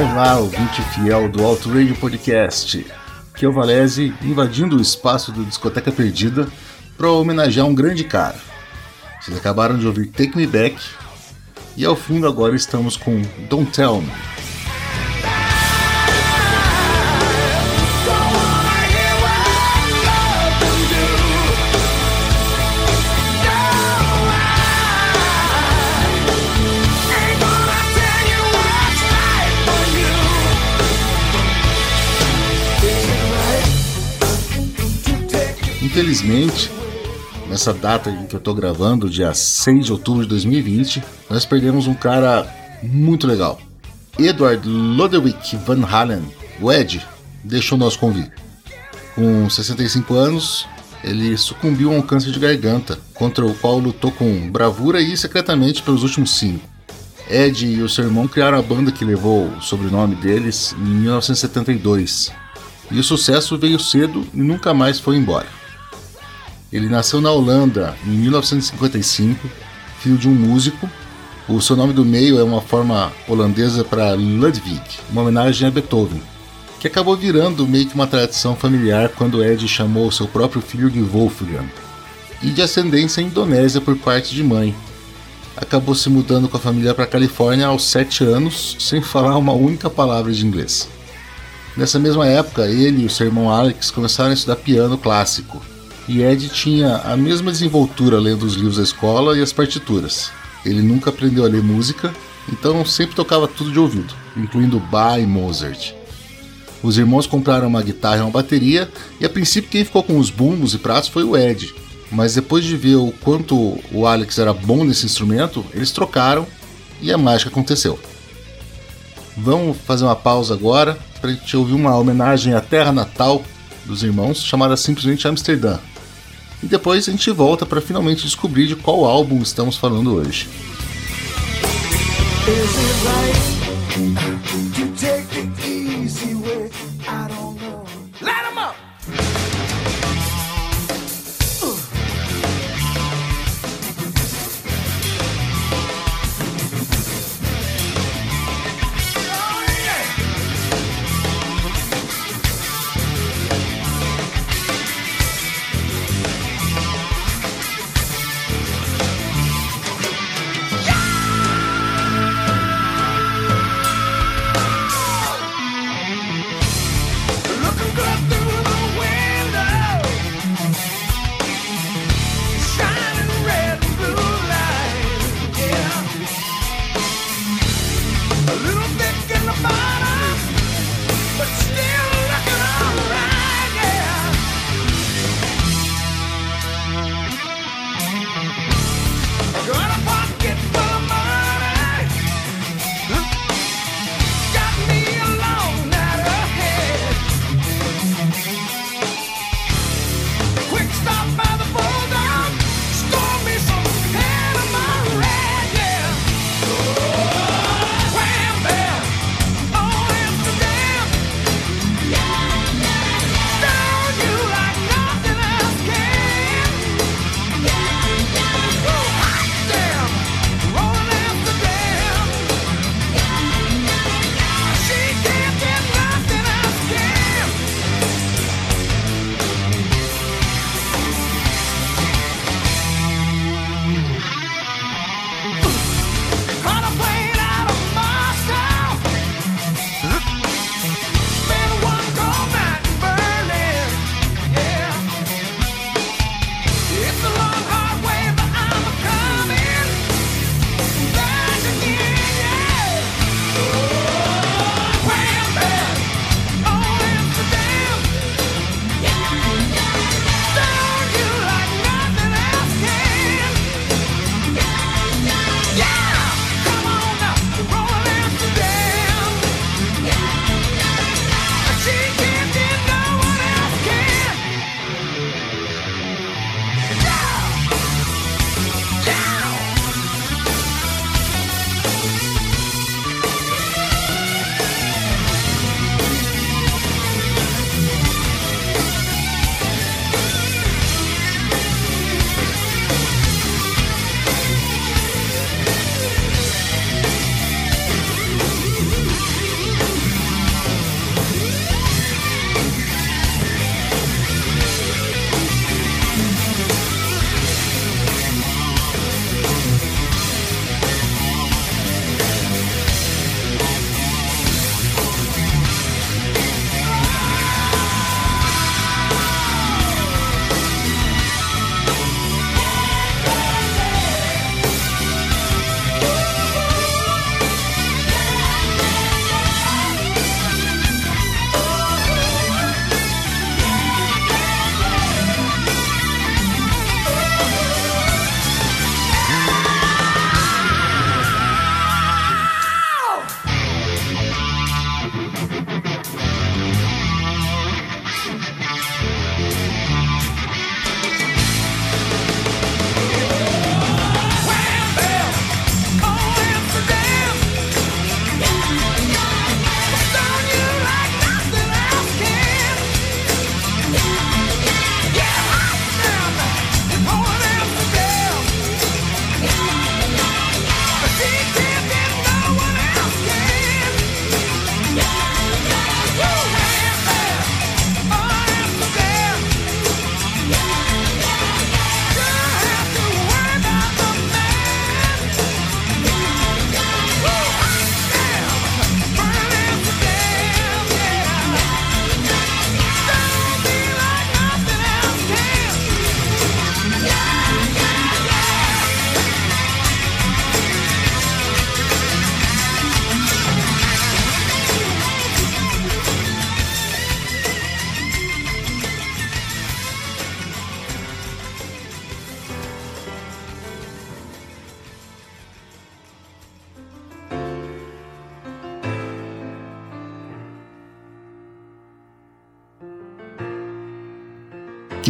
Olá, ouvinte fiel do Alto Radio Podcast. Que é o Valese invadindo o espaço do Discoteca Perdida para homenagear um grande cara. Vocês acabaram de ouvir Take Me Back e ao fundo agora estamos com Don't Tell Me. Infelizmente, nessa data em que eu estou gravando, dia 6 de outubro de 2020, nós perdemos um cara muito legal. Edward Lodewijk Van Halen, o Ed, deixou nós convite. Com 65 anos, ele sucumbiu a um câncer de garganta, contra o qual lutou com bravura e secretamente pelos últimos cinco. Ed e o seu irmão criaram a banda que levou o sobrenome deles em 1972. E o sucesso veio cedo e nunca mais foi embora. Ele nasceu na Holanda em 1955, filho de um músico. O seu nome do meio é uma forma holandesa para Ludwig, uma homenagem a Beethoven, que acabou virando meio que uma tradição familiar quando Ed chamou seu próprio filho de Wolfgang. E de ascendência indonésia por parte de mãe. Acabou se mudando com a família para a Califórnia aos 7 anos, sem falar uma única palavra de inglês. Nessa mesma época, ele e o seu irmão Alex começaram a estudar piano clássico, e Ed tinha a mesma desenvoltura lendo os livros da escola e as partituras. Ele nunca aprendeu a ler música, então sempre tocava tudo de ouvido, incluindo Bach e Mozart. Os irmãos compraram uma guitarra e uma bateria, e a princípio quem ficou com os bumbos e pratos foi o Ed. Mas depois de ver o quanto o Alex era bom nesse instrumento, eles trocaram e a mágica aconteceu. Vamos fazer uma pausa agora para a gente ouvir uma homenagem à terra natal dos irmãos, chamada simplesmente Amsterdã, e depois a gente volta para finalmente descobrir de qual álbum estamos falando hoje.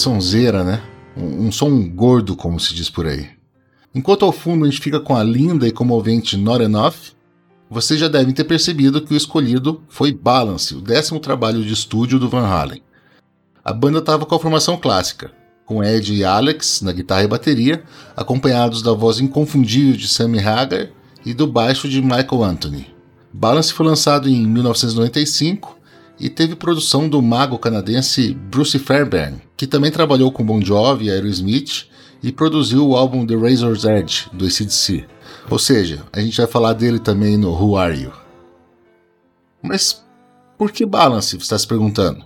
Sonzeira, né? Um, um som gordo, como se diz por aí. Enquanto ao fundo a gente fica com a linda e comovente Not Enough, vocês já devem ter percebido que o escolhido foi Balance, o décimo trabalho de estúdio do Van Halen. A banda estava com a formação clássica, com Ed e Alex na guitarra e bateria, acompanhados da voz inconfundível de Sammy Hagar e do baixo de Michael Anthony. Balance foi lançado em 1995 e teve produção do mago canadense Bruce Fairbairn, que também trabalhou com Bon Jovi e Aerosmith e produziu o álbum The Razor's Edge do ACDC. Ou seja, a gente vai falar dele também no Who Are You? Mas por que Balance, você está se perguntando?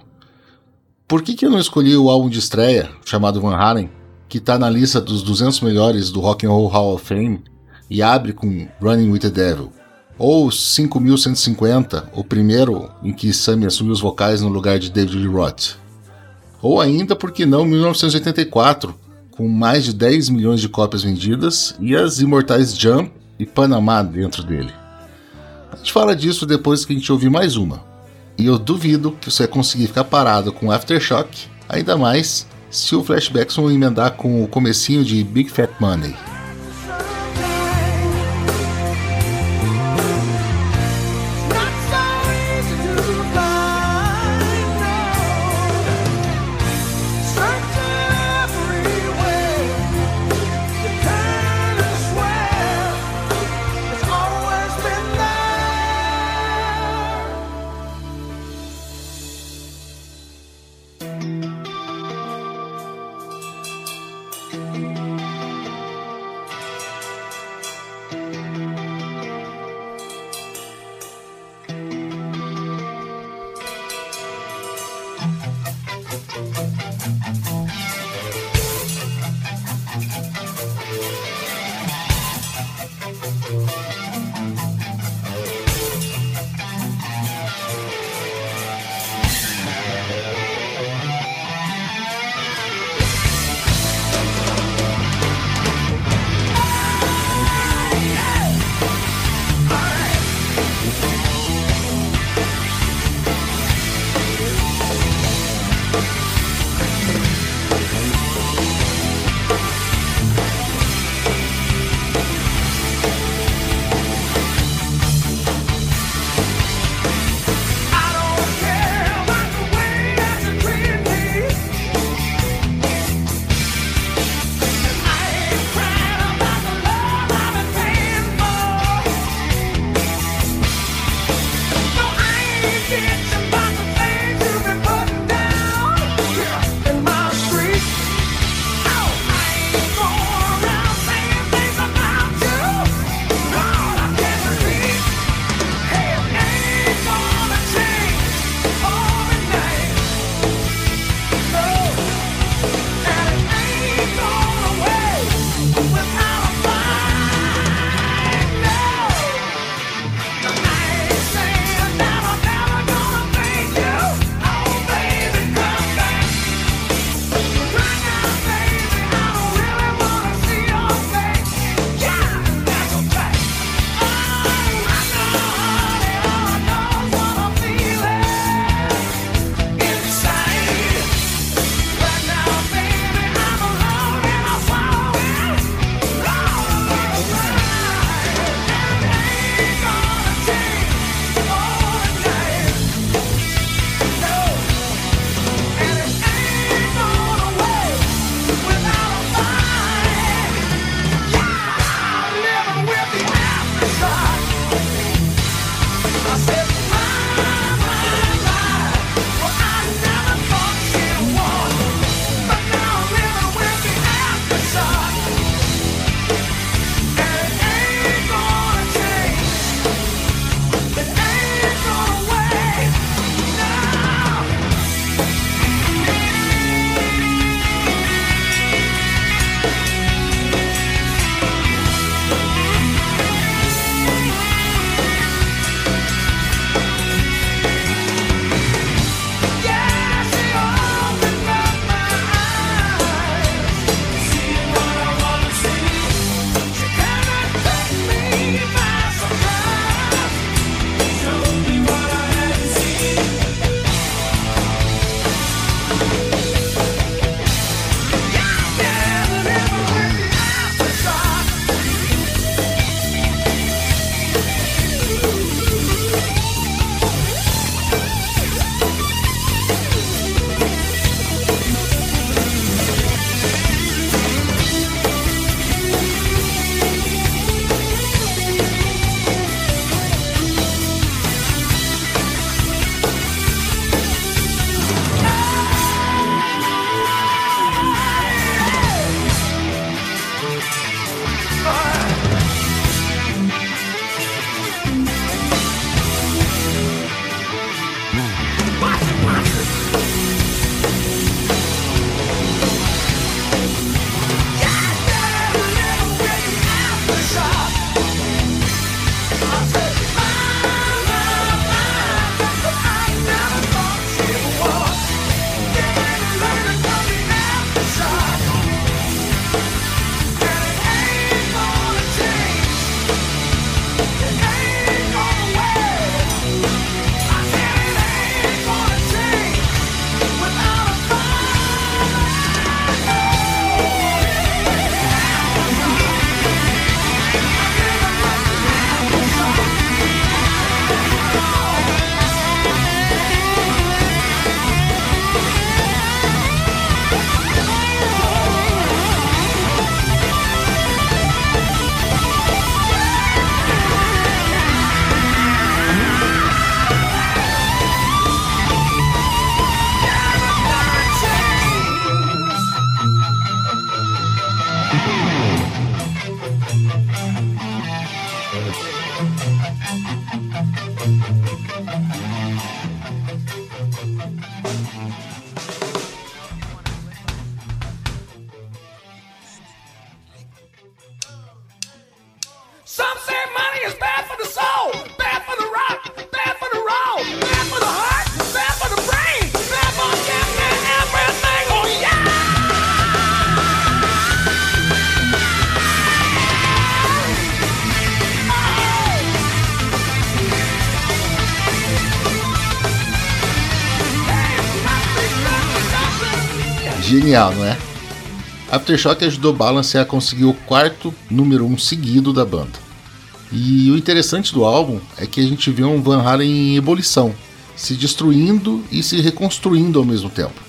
Por que, que eu não escolhi o álbum de estreia, chamado Van Halen, que está na lista dos 200 melhores do Rock and Roll Hall of Fame e abre com Running with the Devil? Ou 5150, o primeiro em que Sammy assumiu os vocais no lugar de David Roth? Ou ainda, por que não, 1984, com mais de 10 milhões de cópias vendidas e as imortais Jump e Panamá dentro dele. A gente fala disso depois que a gente ouvir mais uma. E eu duvido que você vai conseguir ficar parado com Aftershock, ainda mais se o Flashbacks vão emendar com o comecinho de Big Fat Money. Aftershock ajudou Balance a conseguir o quarto número um seguido da banda. E o interessante do álbum é que a gente vê um Van Halen em ebulição, se destruindo e se reconstruindo ao mesmo tempo.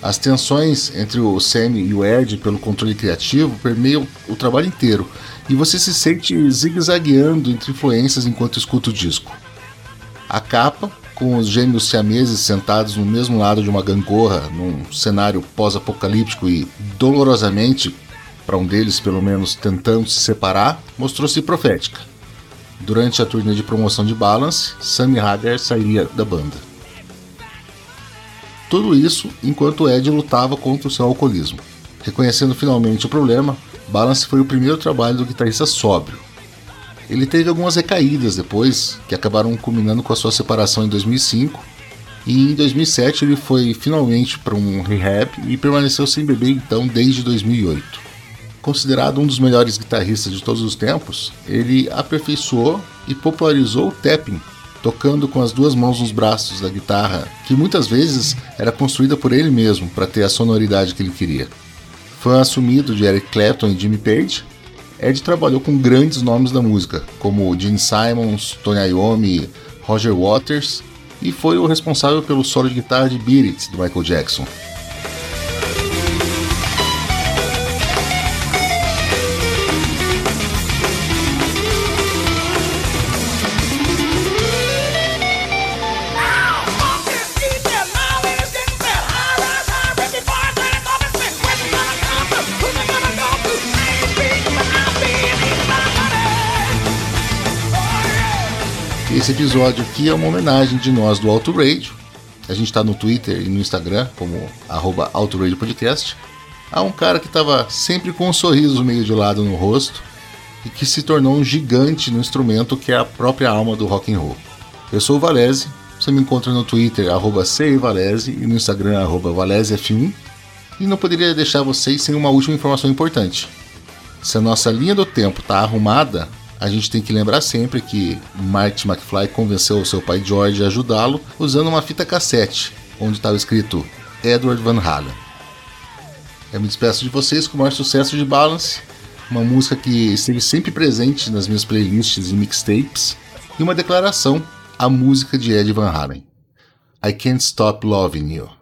As tensões entre o Sam e o Ed pelo controle criativo permeiam o trabalho inteiro, e você se sente zigue-zagueando entre influências enquanto escuta o disco. A capa, com os gêmeos siameses sentados no mesmo lado de uma gangorra, num cenário pós-apocalíptico e dolorosamente, para um deles pelo menos, tentando se separar, mostrou-se profética. Durante a turnê de promoção de Balance, Sammy Hagar sairia da banda. Tudo isso enquanto Ed lutava contra o seu alcoolismo. Reconhecendo finalmente o problema, Balance foi o primeiro trabalho do guitarrista sóbrio. Ele teve algumas recaídas depois, que acabaram culminando com a sua separação em 2005, e em 2007 ele foi finalmente para um rehab e permaneceu sem beber então desde 2008. Considerado um dos melhores guitarristas de todos os tempos, ele aperfeiçoou e popularizou o tapping, tocando com as duas mãos nos braços da guitarra, que muitas vezes era construída por ele mesmo para ter a sonoridade que ele queria. Fã assumido de Eric Clapton e Jimmy Page, Ed trabalhou com grandes nomes da música, como Gene Simons, Tony Iommi, Roger Waters, e foi o responsável pelo solo de guitarra de Beat It, do Michael Jackson. Esse episódio aqui é uma homenagem de nós do Auto Radio. A gente está no Twitter e no Instagram como arroba Podcast. Há um cara que estava sempre com um sorriso meio de lado no rosto e que se tornou um gigante no instrumento que é a própria alma do rock and roll. Eu sou o Valese, você me encontra no Twitter arroba Valese e no Instagram arroba ValeseF1 e não poderia deixar vocês sem uma última informação importante. Se a nossa linha do tempo está arrumada, a gente tem que lembrar sempre que Marty McFly convenceu o seu pai George a ajudá-lo usando uma fita cassete, onde estava escrito Edward Van Halen. Eu me despeço de vocês com o maior sucesso de Balance, uma música que esteve sempre presente nas minhas playlists e mixtapes, e uma declaração à música de Ed Van Halen. I Can't Stop Loving You.